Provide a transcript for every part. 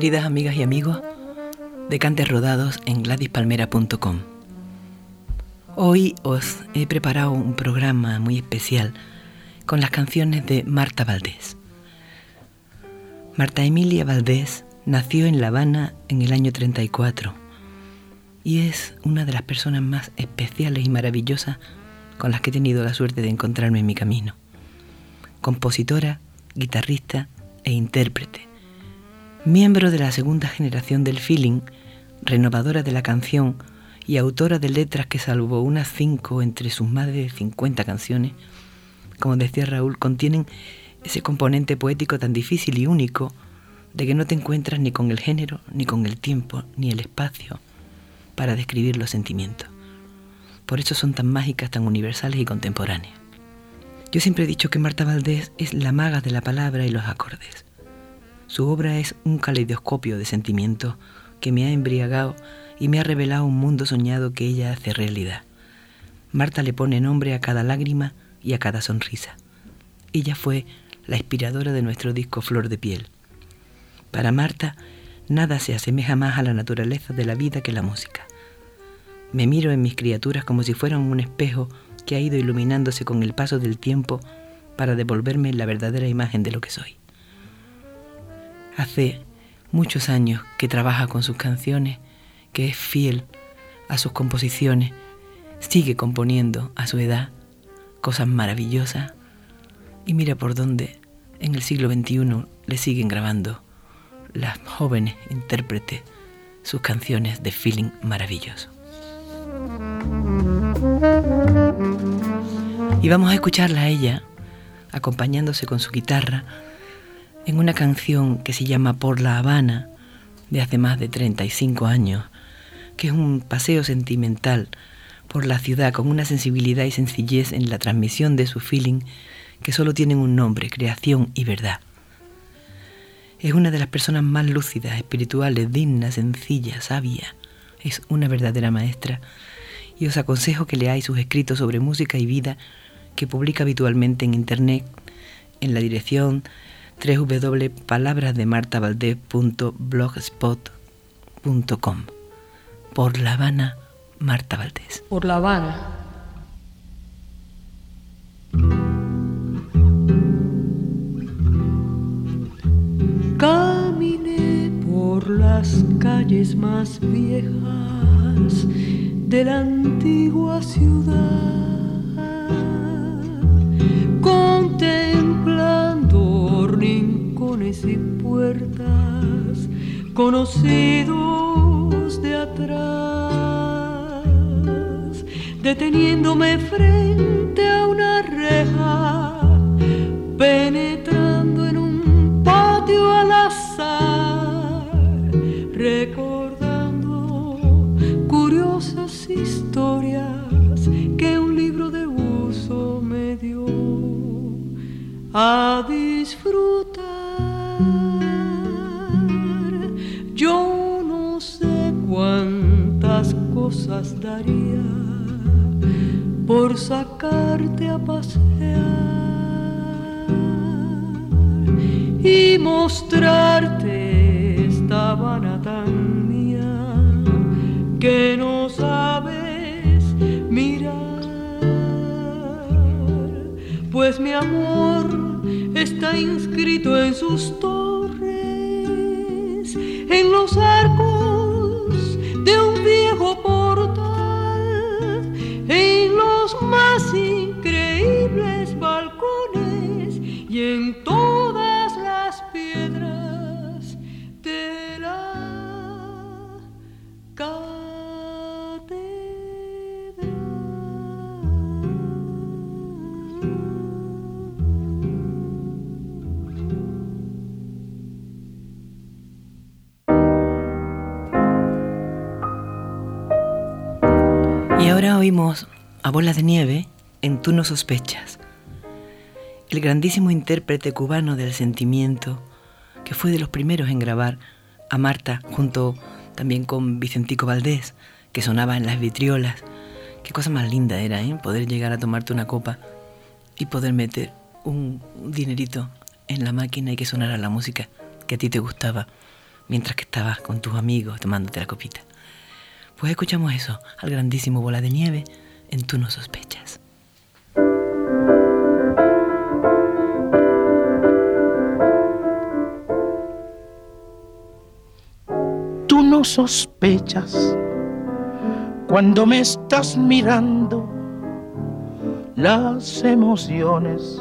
Queridas amigas y amigos de Cantes Rodados en gladyspalmera.com. Hoy os he preparado un programa muy especial con las canciones de Marta Valdés. Marta Emilia Valdés nació en La Habana en el año 34 y es una de las personas más especiales y maravillosas con las que he tenido la suerte de encontrarme en mi camino. Compositora, guitarrista e intérprete Miembro de la segunda generación del feeling, renovadora de la canción y autora de letras que salvo unas cinco entre sus más de 50 canciones, como decía Raúl, contienen ese componente poético tan difícil y único de que no te encuentras ni con el género, ni con el tiempo, ni el espacio para describir los sentimientos. Por eso son tan mágicas, tan universales y contemporáneas. Yo siempre he dicho que Marta Valdés es la maga de la palabra y los acordes. Su obra es un caleidoscopio de sentimientos que me ha embriagado y me ha revelado un mundo soñado que ella hace realidad. Marta le pone nombre a cada lágrima y a cada sonrisa. Ella fue la inspiradora de nuestro disco Flor de Piel. Para Marta, nada se asemeja más a la naturaleza de la vida que la música. Me miro en mis criaturas como si fueran un espejo que ha ido iluminándose con el paso del tiempo para devolverme la verdadera imagen de lo que soy. Hace muchos años que trabaja con sus canciones, que es fiel a sus composiciones, sigue componiendo a su edad cosas maravillosas y mira por dónde en el siglo XXI le siguen grabando las jóvenes intérpretes sus canciones de feeling maravilloso. Y vamos a escucharla a ella acompañándose con su guitarra en una canción que se llama Por la Habana, de hace más de 35 años, que es un paseo sentimental por la ciudad con una sensibilidad y sencillez en la transmisión de su feeling que solo tienen un nombre, creación y verdad. Es una de las personas más lúcidas, espirituales, digna, sencilla, sabia. Es una verdadera maestra y os aconsejo que leáis sus escritos sobre música y vida que publica habitualmente en internet en la dirección www.palabrasdemartavaldez.blogspot.com Por La Habana, Marta Valdés. Por La Habana. Caminé por las calles más viejas de la antigua ciudad y puertas conocidos de atrás, deteniéndome frente a una reja, penetrando en un patio al azar, recordando curiosas historias que un libro de uso me dio. A por sacarte a pasear y mostrarte esta Habana tan mía que no sabes mirar, pues mi amor está inscrito en sus torres, en los arcos y en todas las piedras de la Y ahora oímos a bolas de nieve en Tú no sospechas. El grandísimo intérprete cubano del sentimiento, que fue de los primeros en grabar a Marta junto también con Vicentico Valdés, que sonaba en las vitriolas. Qué cosa más linda era, ¿eh? Poder llegar a tomarte una copa y poder meter un dinerito en la máquina y que sonara la música que a ti te gustaba mientras que estabas con tus amigos tomándote la copita. Pues escuchamos eso, al grandísimo Bola de Nieve en Tú no sospechas. Sospechas cuando me estás mirando las emociones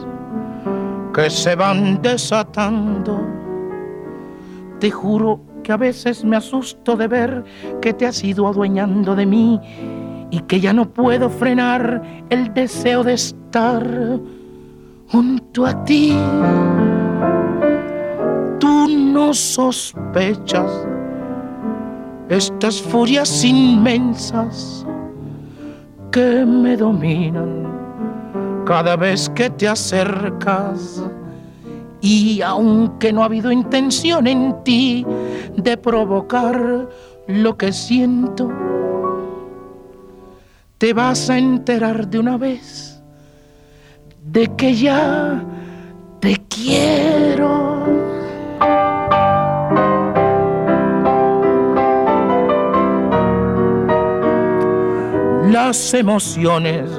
que se van desatando. Te juro que a veces me asusto de ver que te has ido adueñando de mí y que ya no puedo frenar el deseo de estar junto a ti. Tú no sospechas estas furias inmensas que me dominan cada vez que te acercas. Y aunque no ha habido intención en ti de provocar lo que siento, te vas a enterar de una vez de que ya te quiero. Emociones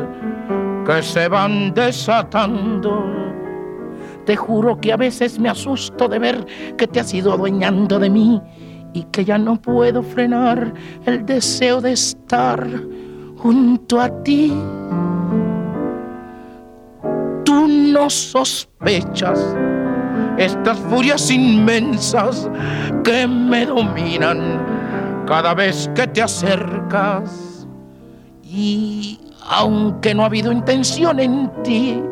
que se van desatando. Te juro que a veces me asusto de ver que te has ido adueñando de mí y que ya no puedo frenar el deseo de estar junto a ti. Tú no sospechas estas furias inmensas que me dominan cada vez que te acercas. Y aunque no ha habido intención en ti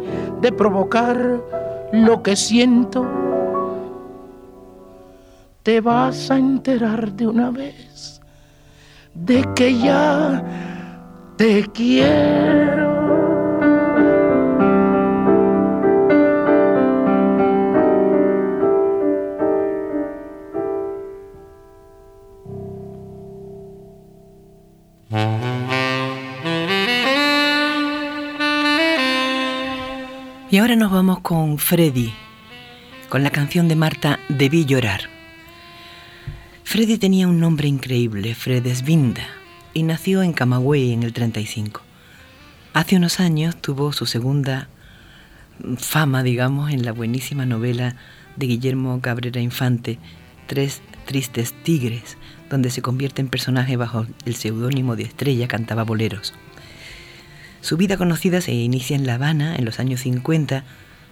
de provocar lo que siento, te vas a enterar de una vez de que ya te quiero. Y ahora nos vamos con Freddy, con la canción de Marta Debí llorar. Freddy tenía un nombre increíble, Fredesvinda, y nació en Camagüey en el 35. Hace unos años tuvo su segunda fama, digamos, en la buenísima novela de Guillermo Cabrera Infante, Tres Tristes Tigres, donde se convierte en personaje bajo el seudónimo de Estrella, cantaba boleros. Su vida conocida se inicia en La Habana en los años 50,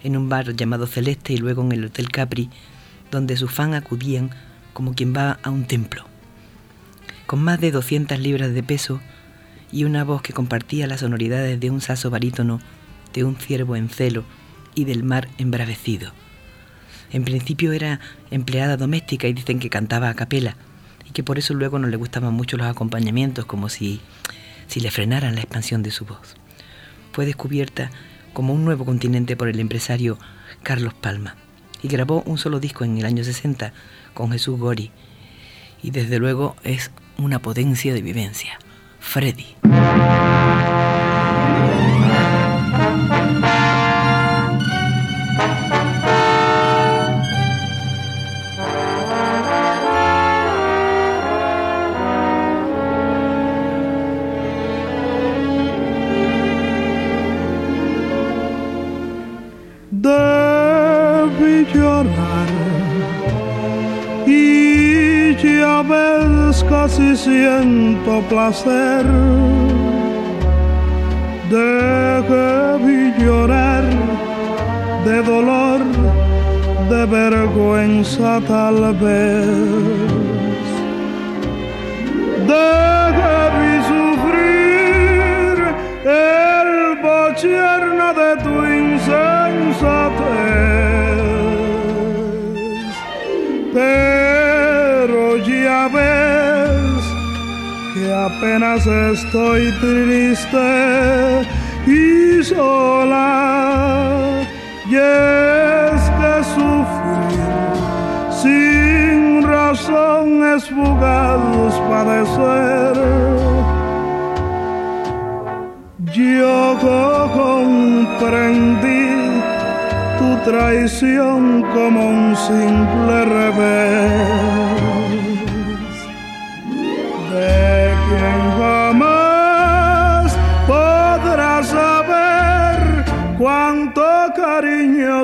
en un bar llamado Celeste y luego en el Hotel Capri, donde sus fans acudían como quien va a un templo. Con más de 200 libras de peso y una voz que compartía las sonoridades de un saso barítono, de un ciervo en celo y del mar embravecido. En principio era empleada doméstica y dicen que cantaba a capela y que por eso luego no le gustaban mucho los acompañamientos, como si si le frenaran la expansión de su voz. Fue descubierta como un nuevo continente por el empresario Carlos Palma y grabó un solo disco en el año 60 con Jesús Gori y desde luego es una potencia de vivencia. Freddy. Placer. Debí llorar de dolor de vergüenza tal vez apenas estoy triste y sola. Y es que sufrir sin razón es fugaz padecer. Yo comprendí tu traición como un simple revés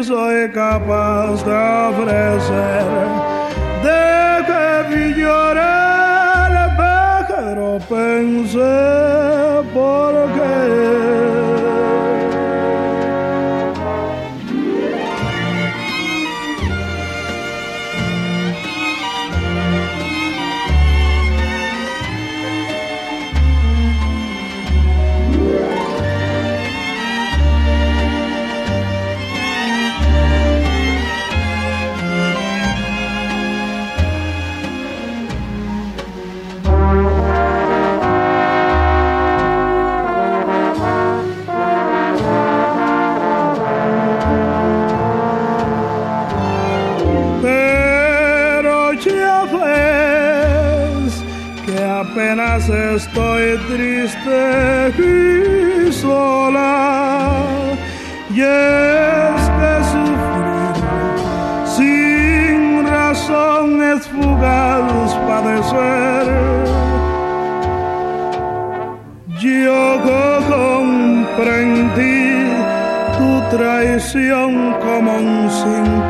cariño soy capaz de ofrecer. De que vi llorar, estoy triste y sola. Y es que sufrir sin razón es fugaz padecer. Yo comprendí tu traición como un simple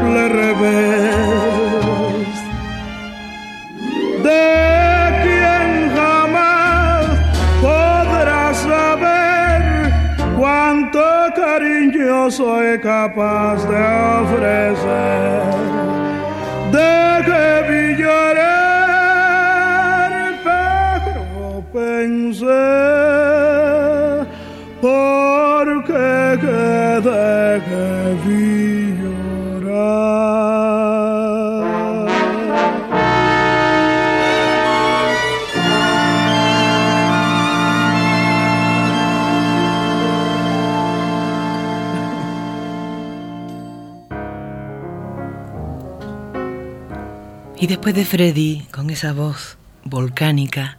después de Freddy, con esa voz volcánica,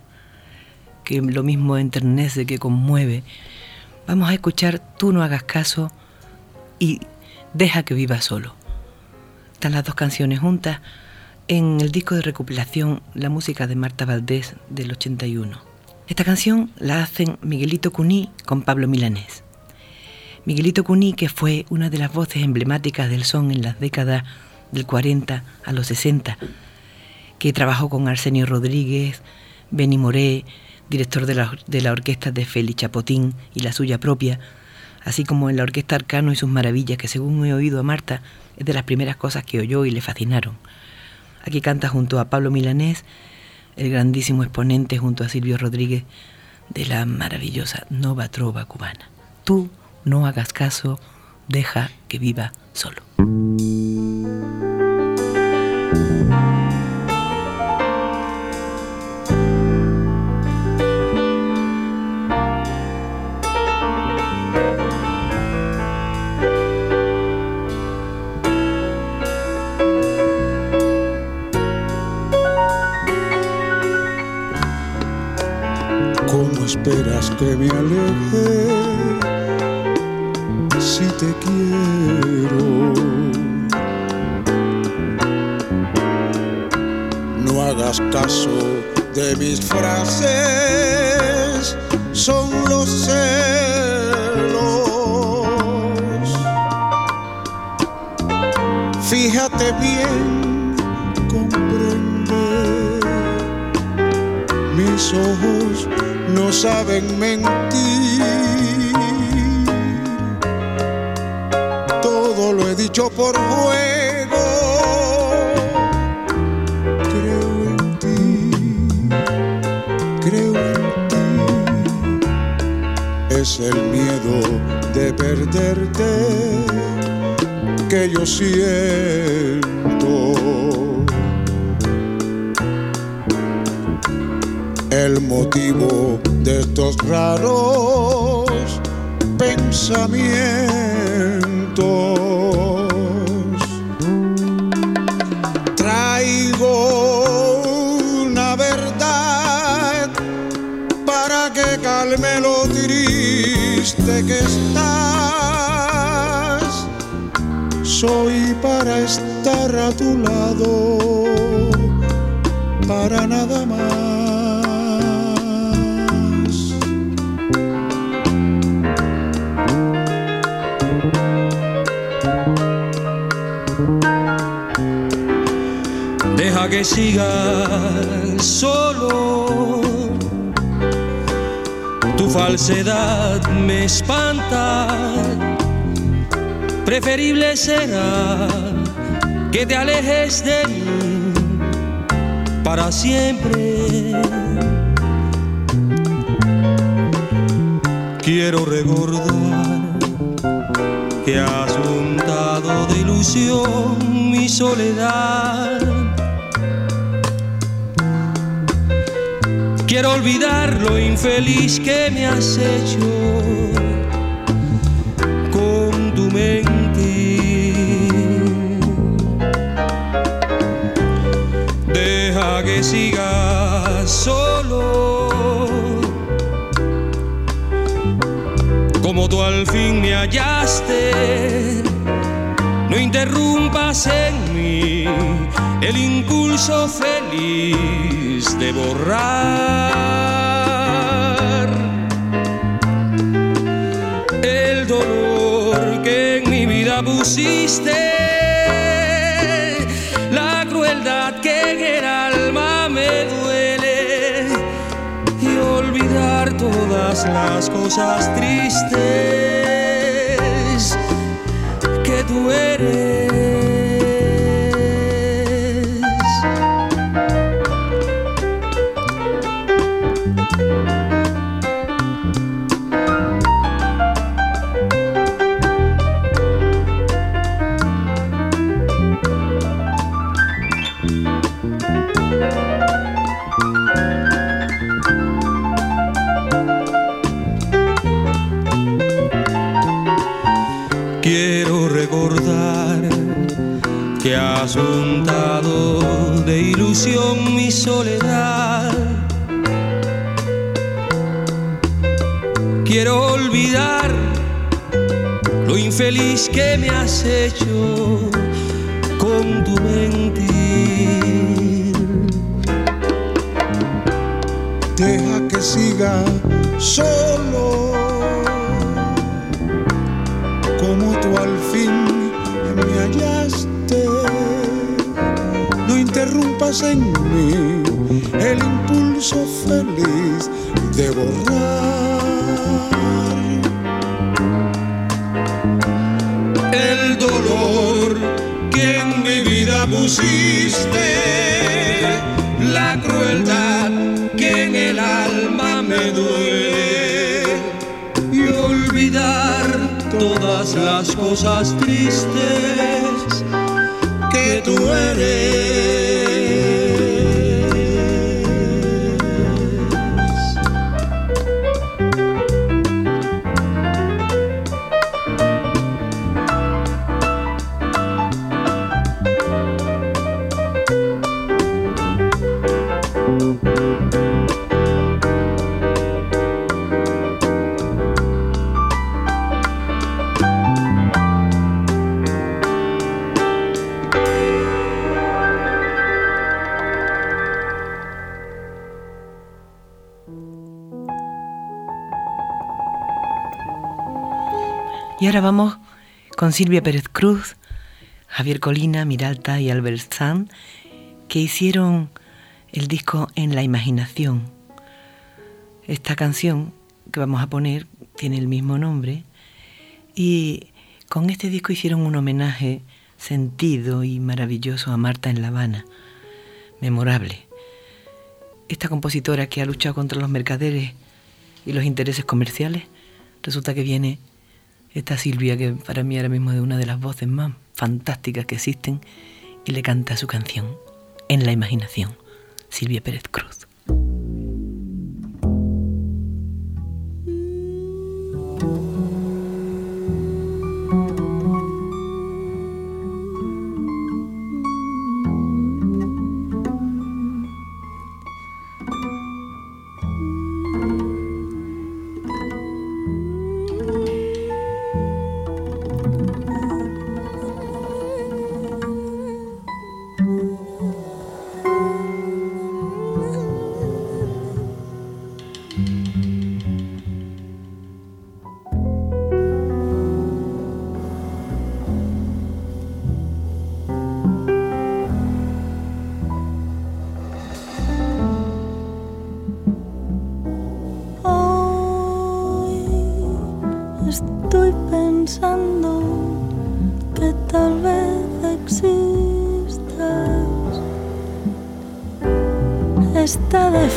que lo mismo enternece que conmueve, vamos a escuchar Tú no hagas caso y Deja que viva solo. Están las dos canciones juntas en el disco de recopilación La música de Marta Valdés del 81. Esta canción la hacen Miguelito Cuní con Pablo Milanés. Miguelito Cuní, que fue una de las voces emblemáticas del son en las décadas del 40 a los 60, que trabajó con Arsenio Rodríguez, Benny Moré, director de la, de la orquesta de Félix Chapotín y la suya propia, así como en la orquesta Arcano y sus maravillas, que según he oído a Marta, es de las primeras cosas que oyó y le fascinaron. Aquí canta junto a Pablo Milanés, el grandísimo exponente junto a Silvio Rodríguez de la maravillosa Nova Trova cubana. Tú no hagas caso, deja que viva solo. Soy para estar a tu lado, para nada más. Deja que siga solo. Tu falsedad me espanta. Preferible será que te alejes de mí para siempre. Quiero recordar que has untado de ilusión mi soledad. Quiero olvidar lo infeliz que me has hecho Deja que siga solo. Como tú al fin me hallaste, no interrumpas en mí el impulso feliz de borrar el dolor que en mi vida pusiste, las cosas tristes que tú eres. Que Y ahora vamos con Silvia Pérez Cruz, Javier Colina, Miralta y Albert Sand, que hicieron el disco En la Imaginación. Esta canción que vamos a poner tiene el mismo nombre y con este disco hicieron un homenaje sentido y maravilloso a Marta en La Habana, memorable. Esta compositora que ha luchado contra los mercaderes y los intereses comerciales, resulta que viene esta Silvia, que para mí ahora mismo es una de las voces más fantásticas que existen, y le canta su canción, En la imaginación, Silvia Pérez Cruz.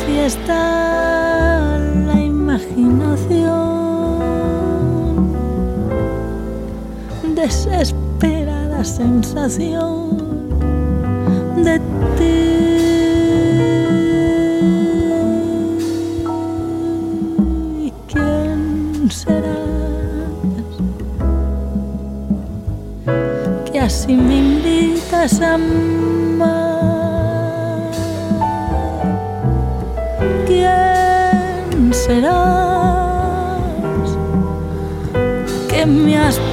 Fiesta la imaginación. Desesperada sensación de ti. si me invitas a amar. me has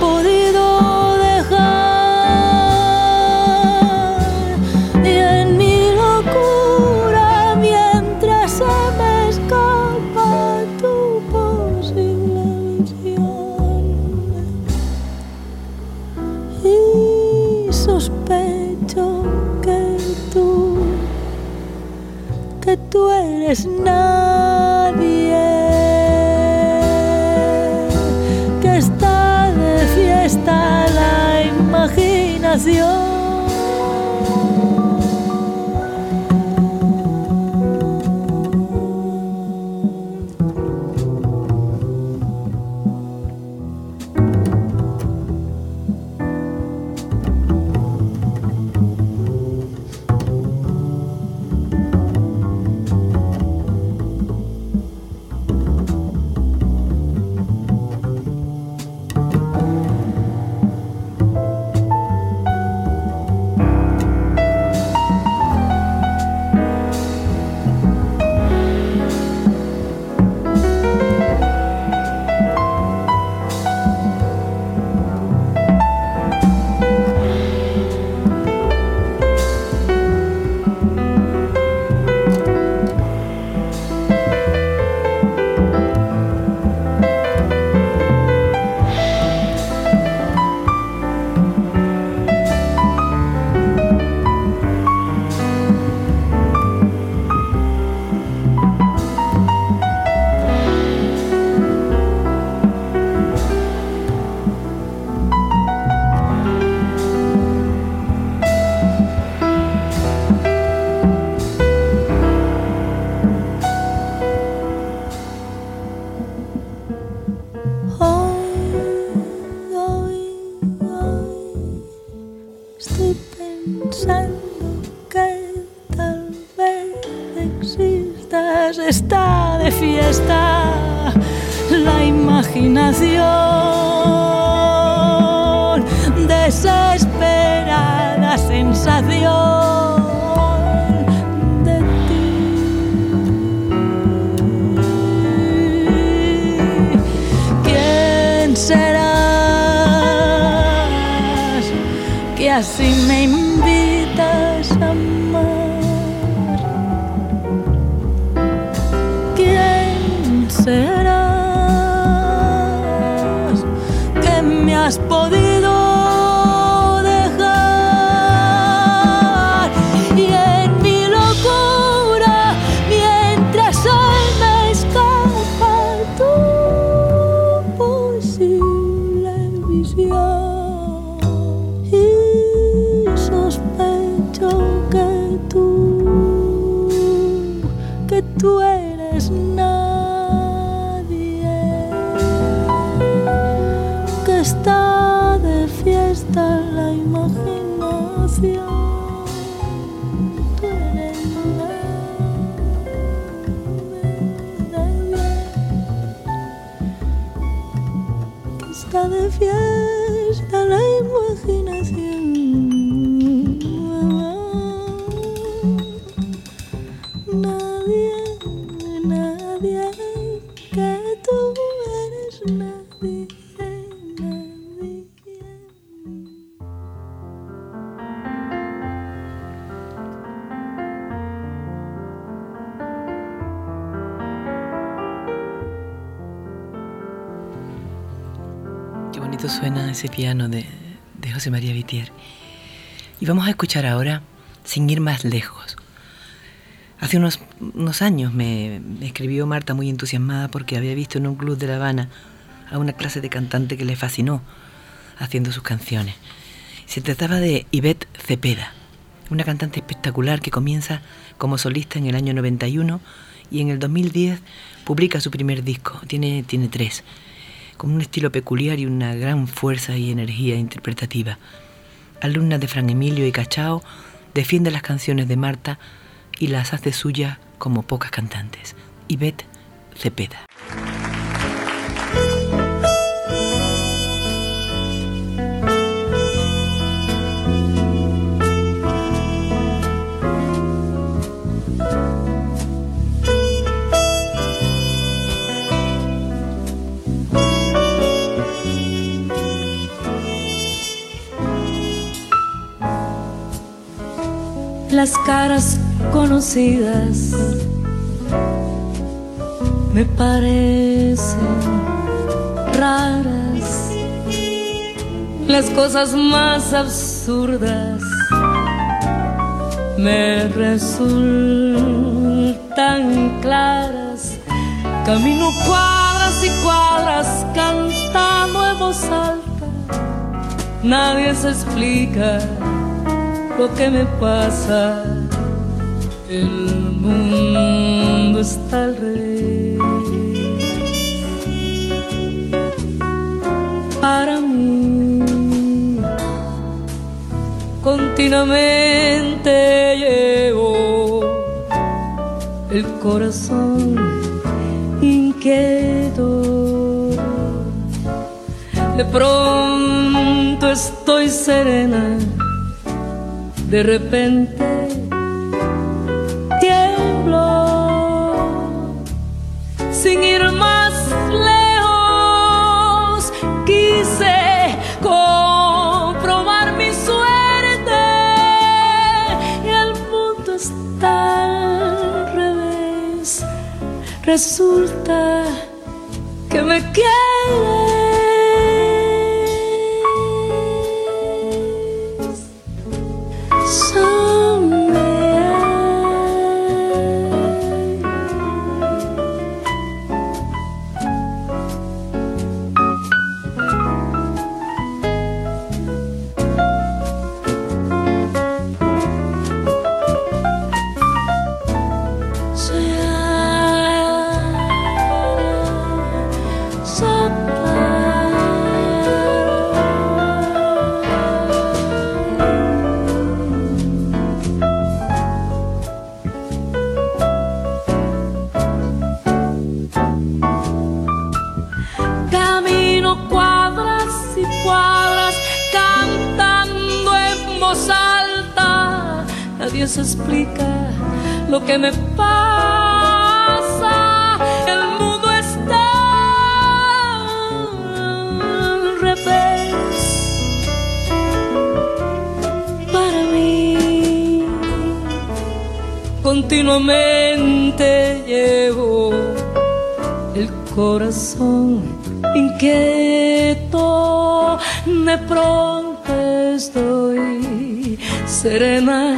que me has ese piano de, José María Vitier. Y vamos a escuchar ahora Sin ir más lejos. Hace unos, unos años me, escribió Marta muy entusiasmada porque había visto en un club de La Habana a una clase de cantante que le fascinó haciendo sus canciones. Se trataba de Yvette Cepeda, una cantante espectacular que comienza como solista en el año 91 y en el 2010 publica su primer disco, tiene, tiene tres, con un estilo peculiar y una gran fuerza y energía interpretativa. Alumna de Fran Emilio y Cachao, defiende las canciones de Marta y las hace suyas como pocas cantantes. Ivette Cepeda. Las caras conocidas. Me parecen raras, las cosas más absurdas. Me resultan claras. Camino cuadras y cuadras cantando en voz alta, nadie se explica lo que me pasa. El mundo está al revés. Para mí, continuamente llevo el corazón inquieto. De pronto estoy serena de repente tiemblo. Sin ir más lejos quise comprobar mi suerte. Y el mundo está al revés. Resulta que me quiere Continuamente llevo el corazón inquieto. De pronto estoy serena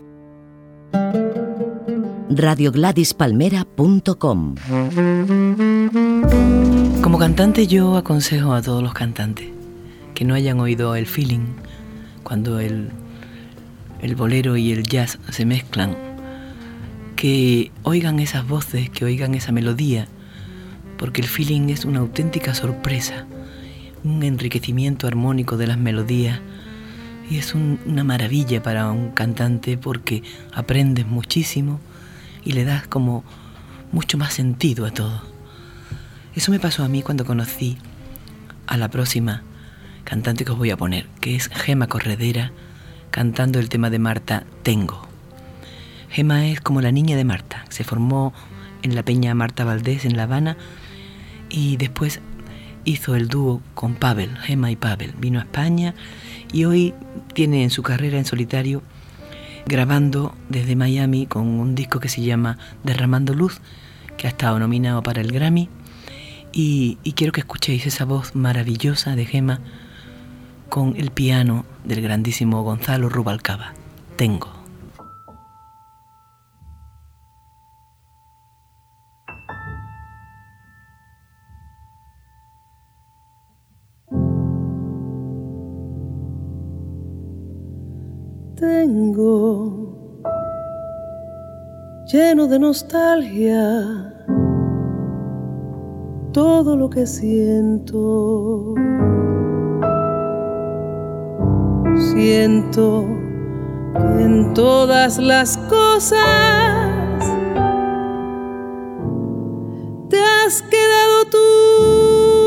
radiogladispalmera.com Como cantante yo aconsejo a todos los cantantes que no hayan oído el feeling cuando el, el bolero y el jazz se mezclan, que oigan esas voces, que oigan esa melodía, porque el feeling es una auténtica sorpresa, un enriquecimiento armónico de las melodías Y es una maravilla para un cantante porque aprendes muchísimo y le das como mucho más sentido a todo. Eso me pasó a mí cuando conocí a la próxima cantante que os voy a poner, que es Gema Corredera, cantando el tema de Marta Tengo. Gema es como la niña de Marta, se formó en la Peña Marta Valdés en La Habana y después hizo el dúo con Pavel, Gema y Pavel. Vino a España y hoy tiene en su carrera en solitario grabando desde Miami con un disco que se llama Derramando Luz, que ha estado nominado para el Grammy. Y, quiero que escuchéis esa voz maravillosa de Gema con el piano del grandísimo Gonzalo Rubalcaba. Tengo. Tengo lleno de nostalgia todo lo que siento. Siento que en todas las cosas te has quedado tú.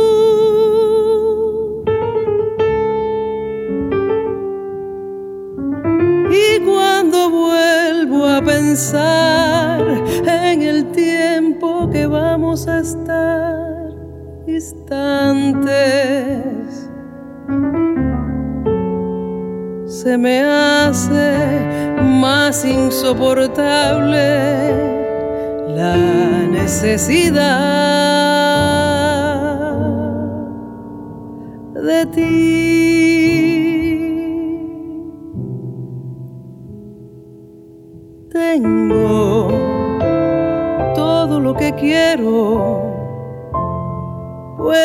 Pensar en el tiempo que vamos a estar distantes. Se me hace más insoportable la necesidad de ti.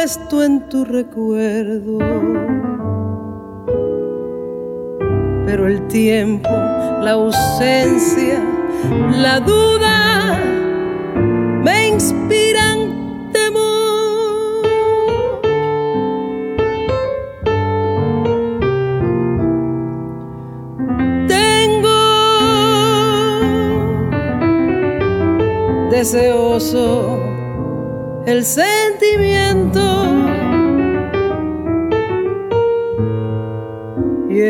Puesto en tu recuerdo. Pero el tiempo, la ausencia, la duda me inspiran deseoso el sentimiento.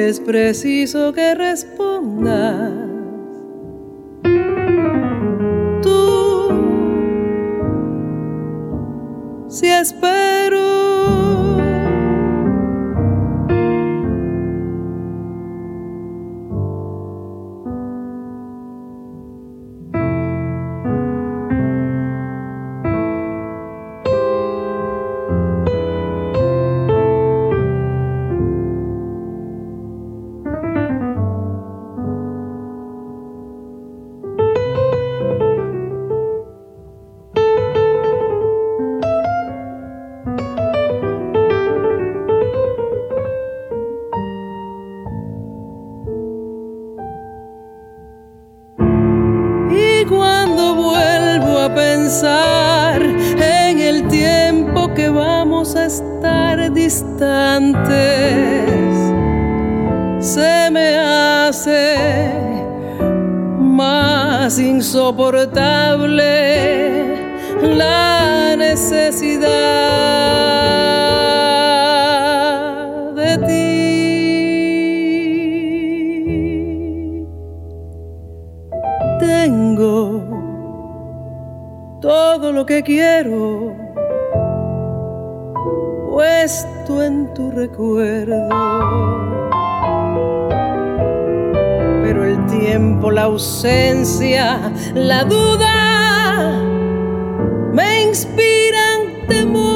Es preciso que respondas. Insoportable la necesidad de ti. Tengo todo lo que quiero tu recuerdo tiempo, la ausencia, la duda me inspiran temor.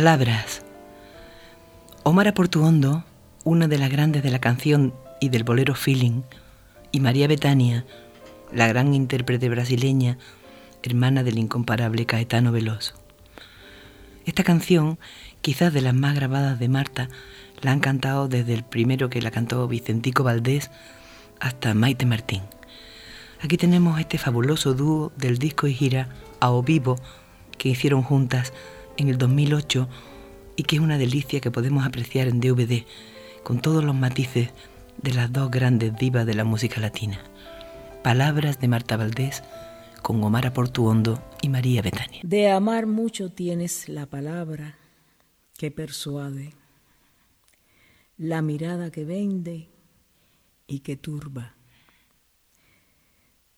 Palabras. Omar Portuondo, una de las grandes de la canción y del bolero Feeling, y María Betania, la gran intérprete brasileña, hermana del incomparable Caetano Veloso. Esta canción, quizás de las más grabadas de Marta, la han cantado desde el primero que la cantó Vicentico Valdés hasta Maite Martín. Aquí tenemos este fabuloso dúo del disco y gira a O Vivo que hicieron juntas en el 2008 y que es una delicia que podemos apreciar en DVD con todos los matices de las dos grandes divas de la música latina. Palabras de Marta Valdés con Omar Portuondo y María Betania. De amar mucho tienes la palabra que persuade, la mirada que vende y que turba.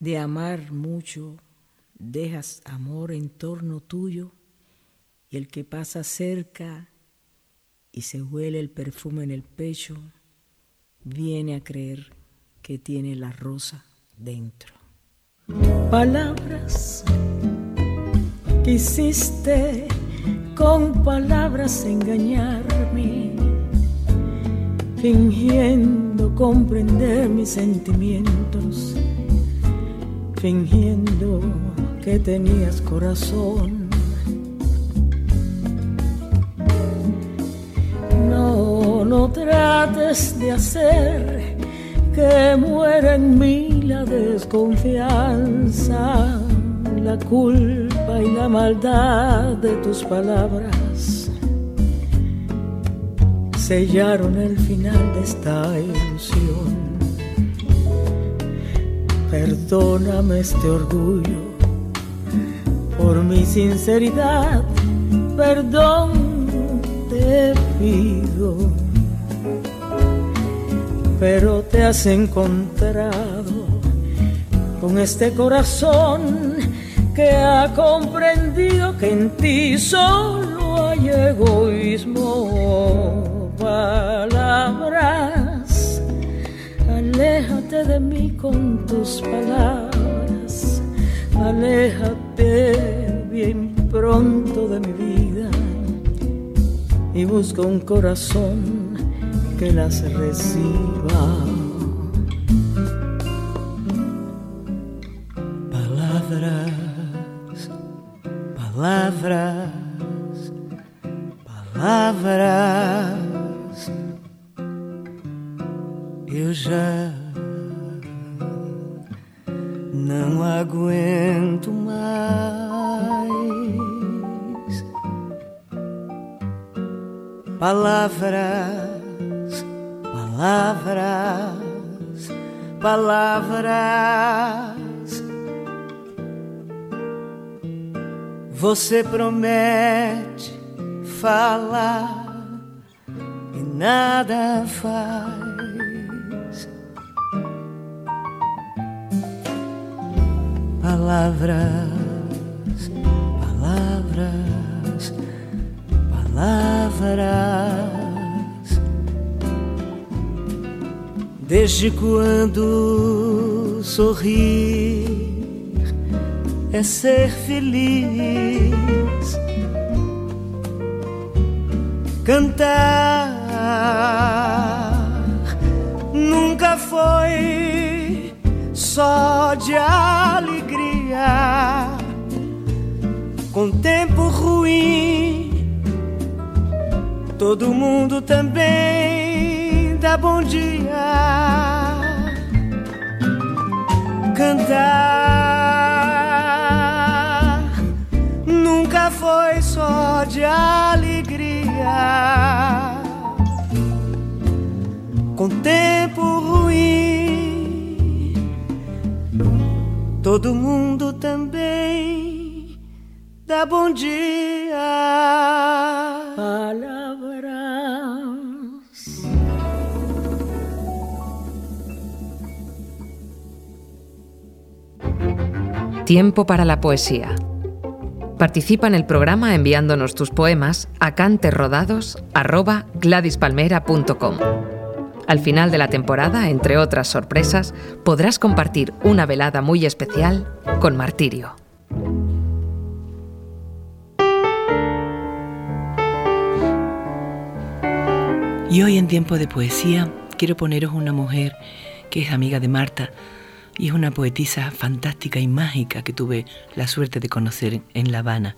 De amar mucho dejas amor en torno tuyo y el que pasa cerca y se huele el perfume en el pecho, viene a creer que tiene la rosa dentro. Palabras quisiste con palabras engañarme, fingiendo comprender mis sentimientos, fingiendo que tenías corazón. No, trates de hacer que muera en mí la desconfianza, la culpa y la maldad de tus palabras. Sellaron el final de esta ilusión. Perdóname este orgullo por mi sinceridad, perdón te pido. Pero te has encontrado con este corazón que ha comprendido que en ti solo hay egoísmo. Palabras, aléjate de mí con tus palabras, aléjate bien pronto de mi vida y busco un corazón que las reciba. Palabras, palabras, palabras. Eu já não aguento Palavras, palavras. Você promete falar e nada faz. Palavras, palavras, palavras. Desde quando sorrir é ser feliz, cantar nunca foi só de alegria. Com tempo ruim, todo mundo também bom dia cantar nunca foi só de alegria. Com tempo ruim, todo mundo também dá bom dia. Tiempo para la poesía. Participa en el programa enviándonos tus poemas a canterrodados@gladispalmera.com. Al final de la temporada, entre otras sorpresas, podrás compartir una velada muy especial con Martirio. Y hoy en tiempo de poesía quiero poneros una mujer que es amiga de Marta, y es una poetisa fantástica y mágica que tuve la suerte de conocer en La Habana.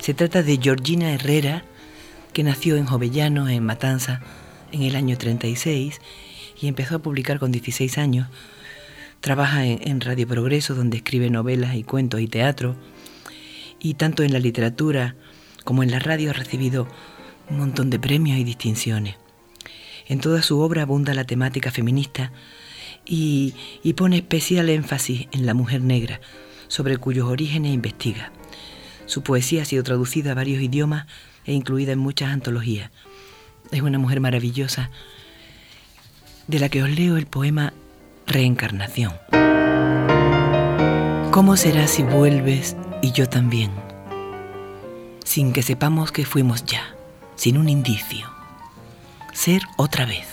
Se trata de Georgina Herrera, que nació en Jovellano, en Matanza, en el año 36 y empezó a publicar con 16 años. Trabaja en, Radio Progreso, donde escribe novelas y cuentos y teatro. Y tanto en la literatura como en la radio ha recibido un montón de premios y distinciones. En toda su obra abunda la temática feminista y, y pone especial énfasis en la mujer negra, sobre cuyos orígenes investiga. Su poesía ha sido traducida a varios idiomas e incluida en muchas antologías. Es una mujer maravillosa de la que os leo el poema Reencarnación. ¿Cómo será si vuelves y yo también? Sin que sepamos que fuimos ya, sin un indicio. Ser otra vez,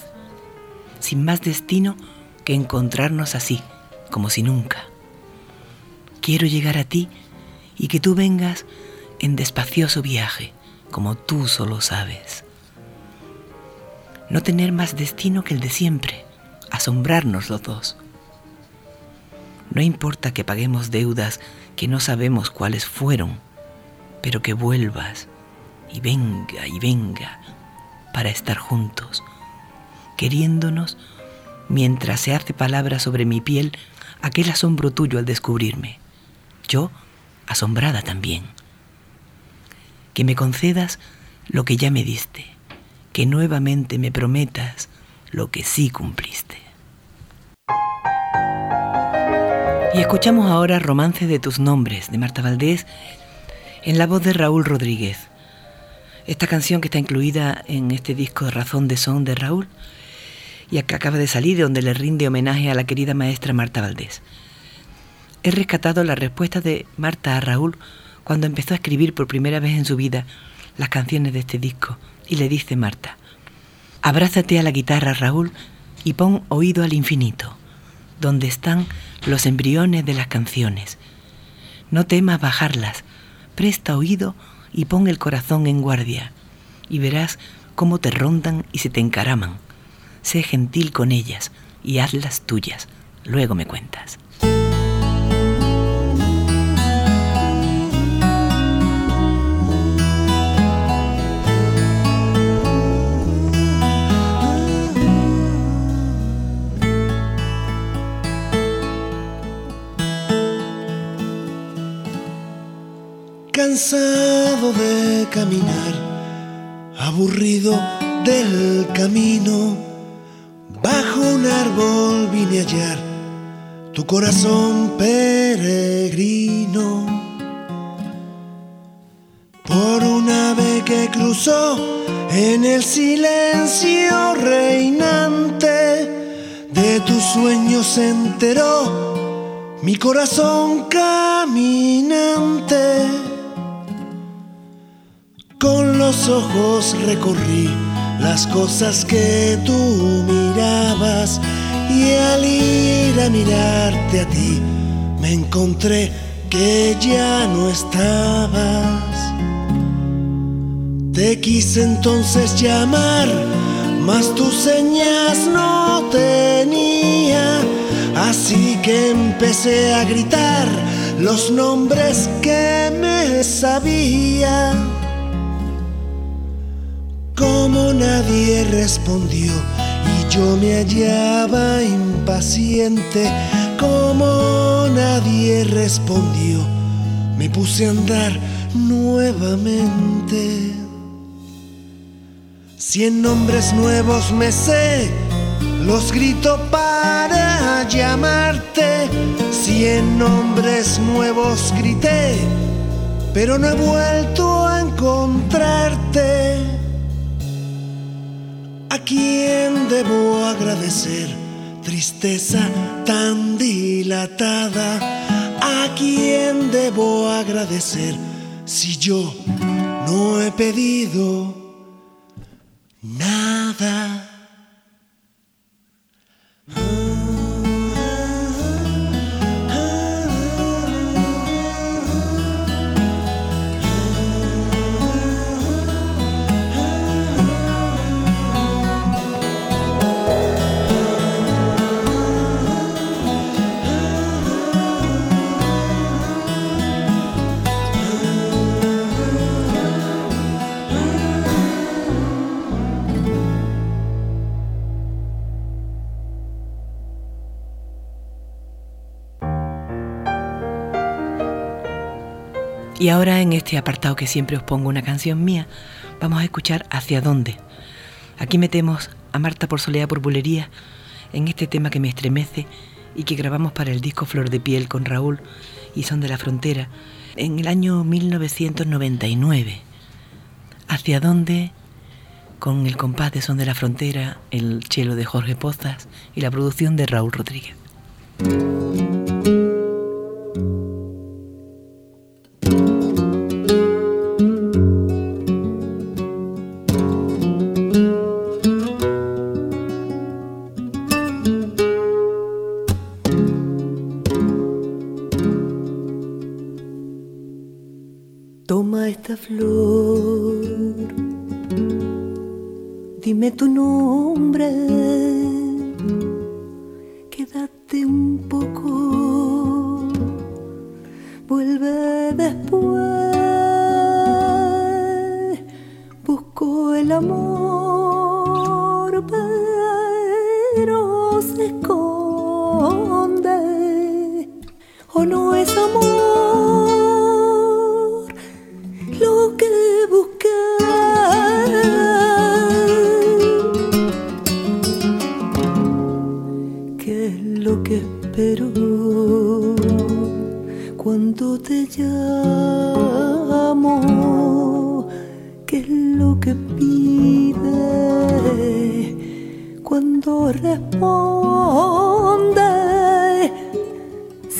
sin más destino encontrarnos así, como si nunca. Quiero llegar a ti y que tú vengas en despacioso viaje, como tú solo sabes. No tener más destino que el de siempre, asombrarnos los dos. No importa que paguemos deudas que no sabemos cuáles fueron, pero que vuelvas y venga y venga para estar juntos, queriéndonos mientras se hace palabra sobre mi piel aquel asombro tuyo al descubrirme. Yo, asombrada también que me concedas lo que ya me diste, que nuevamente me prometas lo que sí cumpliste. Y escuchamos ahora Romance de tus nombres de Marta Valdés en la voz de Raúl Rodríguez. Esta canción que está incluida en este disco Razón de Son de Raúl y acaba de salir donde le rinde homenaje a la querida maestra Marta Valdés. He rescatado la respuesta de Marta a Raúl cuando empezó a escribir por primera vez en su vida las canciones de este disco y le dice Marta, abrázate a la guitarra Raúl y pon oído al infinito, donde están los embriones de las canciones. No temas bajarlas, presta oído y pon el corazón en guardia, y verás cómo te rondan y se te encaraman. Sé gentil con ellas y hazlas tuyas, luego me cuentas. cansado de caminar, aburrido del camino, bajo un árbol vine a hallar tu corazón peregrino. Por un ave que cruzó en el silencio reinante, de tus sueños se enteró mi corazón caminante con los ojos recorrí las cosas que tú y al ir a mirarte a ti me encontré que ya no estabas. Te quise entonces llamar, mas tus señas no tenía, así que empecé a gritar los nombres que me sabía como nadie respondió yo me hallaba impaciente, como nadie respondió, me puse a andar nuevamente. Cien nombres nuevos me sé, los grito para llamarte. Cien nombres nuevos grité, pero no he vuelto a encontrarte. ¿A quién debo agradecer tristeza tan dilatada? ¿A quién debo agradecer si yo no he pedido nada? Y ahora en este apartado que siempre os pongo una canción mía, vamos a escuchar Hacia dónde. Aquí metemos a Marta por Soledad por Bulería en este tema que me estremece y que grabamos para el disco Flor de Piel con Raúl y Son de la Frontera en el año 1999. ¿Hacia dónde? Con el compás de Son de la Frontera, el chelo de Jorge Pozas y la producción de Raúl Rodríguez.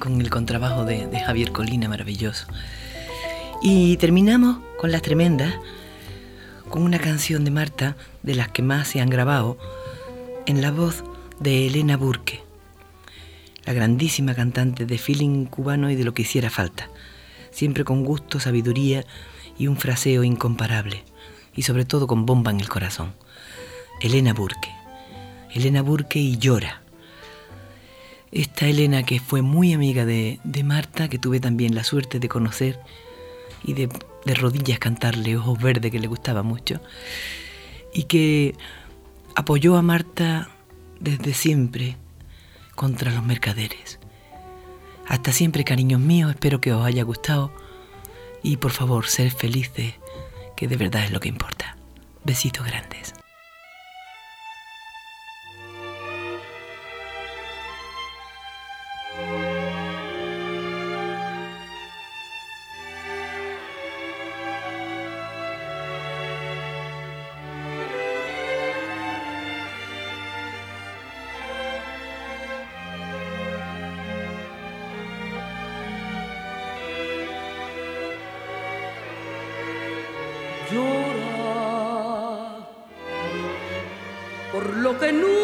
con el contrabajo de, Javier Colina, maravilloso. Y terminamos con las tremendas, con una canción de Marta, de las que más se han grabado, en la voz de Elena Burke, la grandísima cantante de feeling cubano y de lo que hiciera falta, siempre con gusto, sabiduría y un fraseo incomparable, y sobre todo con bomba en el corazón. Elena Burke. Elena Burke y llora. Esta Elena que fue muy amiga de, Marta, que tuve también la suerte de conocer y de, de rodillas cantarle Ojos Verdes, que le gustaba mucho, y que apoyó a Marta desde siempre contra los mercaderes. Hasta siempre, cariños míos, espero que os haya gustado y por favor, ser felices, que de verdad es lo que importa. Besitos grandes. Yo